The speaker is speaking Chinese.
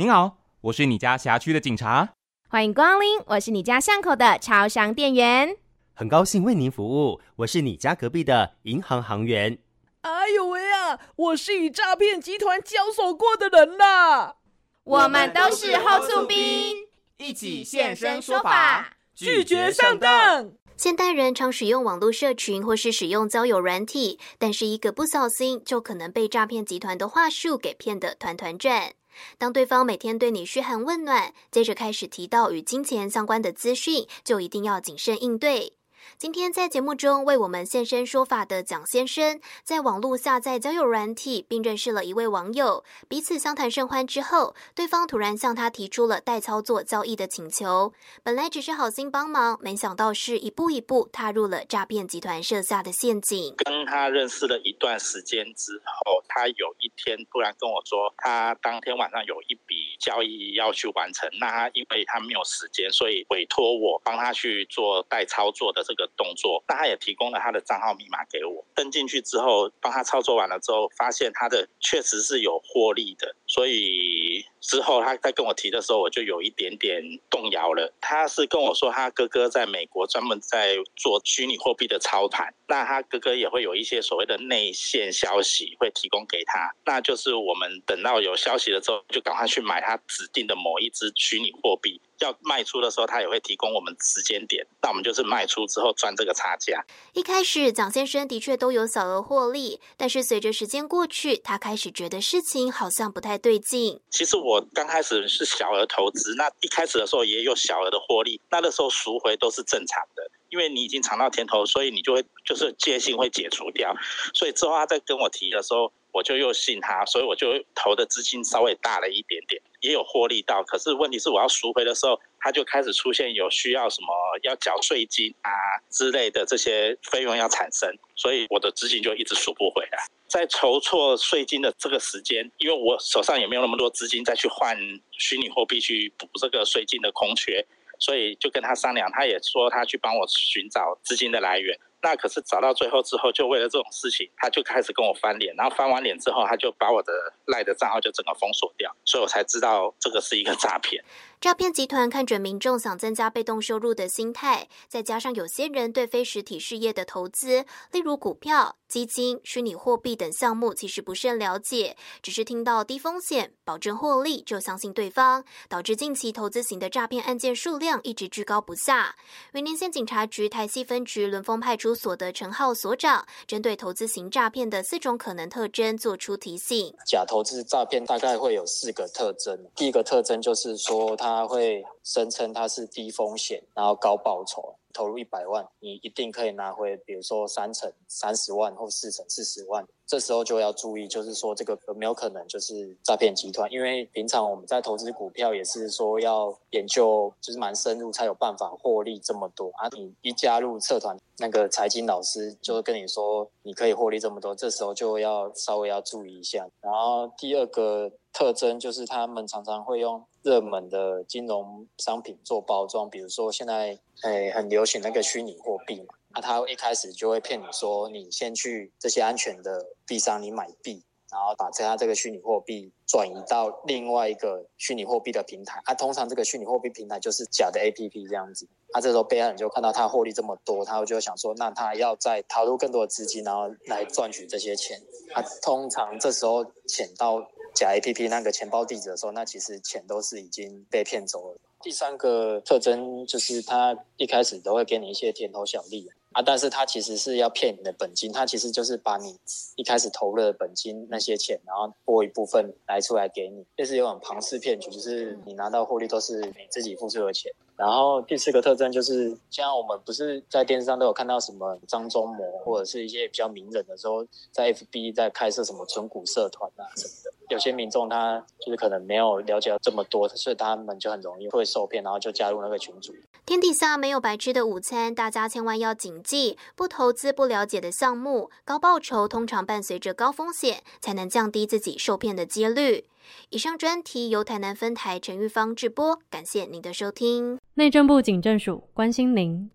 您好，我是你家辖区的警察。欢迎光临，我是你家巷口的超商店员。很高兴为您服务，我是你家隔壁的银行行员。哎呦喂啊，我是与诈骗集团交手过的人啦。我们都是后厝兵，一起现身说法，拒绝上当。现代人常使用网络社群或是使用交友软体，但是一个不小心就可能被诈骗集团的话术给骗得团团转。当对方每天对你嘘寒问暖，接着开始提到与金钱相关的资讯，就一定要谨慎应对。今天在节目中为我们现身说法的蒋先生，在网络下载交友软体，并认识了一位网友，彼此相谈甚欢之后，对方突然向他提出了代操作交易的请求。本来只是好心帮忙，没想到是一步一步踏入了诈骗集团设下的陷阱。跟他认识了一段时间之后，他有一天突然跟我说，他当天晚上有一笔交易要去完成，那他因为他没有时间，所以委托我帮他去做代操作的这个动作，那他也提供了他的账号密码给我，登进去之后，帮他操作完了之后，发现他的确实是有获利的，所以之后他在跟我提的时候，我就有一点点动摇了。他是跟我说，他哥哥在美国专门在做虚拟货币的操盘，那他哥哥也会有一些所谓的内线消息会提供给他，那就是我们等到有消息了之后，就赶快去买他指定的某一只虚拟货币。要卖出的时候，他也会提供我们时间点，那我们就是卖出之后赚这个差价。一开始，蒋先生的确都有小额获利，但是随着时间过去，他开始觉得事情好像不太对劲。其实我刚开始是小额投资，那一开始的时候也有小额的获利，那那时候赎回都是正常的，因为你已经尝到甜头，所以你就会就是戒心会解除掉，所以之后他在跟我提的时候。我就又信他，所以我就投的资金稍微大了一点点，也有获利到。可是问题是，我要赎回的时候，他就开始出现有需要什么要缴税金啊之类的这些费用要产生，所以我的资金就一直赎不回来。在筹措税金的这个时间，因为我手上也没有那么多资金再去换虚拟货币去补这个税金的空缺，所以就跟他商量，他也说他去帮我寻找资金的来源。那可是找到最后之后，就为了这种事情，他就开始跟我翻脸，然后翻完脸之后，他就把我的赖的账号就整个封锁掉，所以我才知道这个是一个诈骗。诈骗集团看准民众想增加被动收入的心态，再加上有些人对非实体事业的投资，例如股票、基金、虚拟货币等项目，其实不甚了解，只是听到低风险、保证获利就相信对方，导致近期投资型的诈骗案件数量一直居高不下。云林县警察局台西分局仑峰派出所的陈浩所长，针对投资型诈骗的四种可能特征做出提醒：假投资诈骗大概会有四个特征，第一个特征就是说他。他会声称他是低风险，然后高报酬，投入一百万，你一定可以拿回，比如说三成三十万或四成四十万。这时候就要注意，就是说这个有没有可能就是诈骗集团？因为平常我们在投资股票也是说要研究，就是蛮深入才有办法获利这么多啊。你一加入社团，那个财经老师就会跟你说你可以获利这么多，这时候就要稍微要注意一下。然后第二个特征就是他们常常会用热门的金融商品做包装，比如说现在诶很流行那个虚拟货币嘛。那他一开始就会骗你说，你先去这些安全的币商，你买币，然后把他这个虚拟货币转移到另外一个虚拟货币的平台。啊，通常这个虚拟货币平台就是假的 APP 这样子。他这时候被害人就看到他获利这么多，他就想说，那他要再投入更多的资金，然后来赚取这些钱。他通常这时候潜到假 APP 那个钱包地址的时候，那其实钱都是已经被骗走了。第三个特征就是他一开始都会给你一些甜头小利。啊，但是他其实是要骗你的本金，他其实就是把你一开始投入的本金那些钱，然后拨一部分来出来给你，这是有种庞氏骗局，就是你拿到获利都是你自己付出的钱。然后第四个特征就是，像我们不是在电视上都有看到什么张忠谋或者是一些比较名人的时候，在 FB 在开设什么存股社团啊什么，有些民众他就是可能没有了解到这么多，所以他们就很容易会受骗，然后就加入那个群组。天底下没有白吃的午餐，大家千万要谨记：不投资不了解的项目，高报酬通常伴随着高风险，才能降低自己受骗的几率。以上专题由台南分台陈玉芳制播，感谢您的收听。内政部警政署关心您。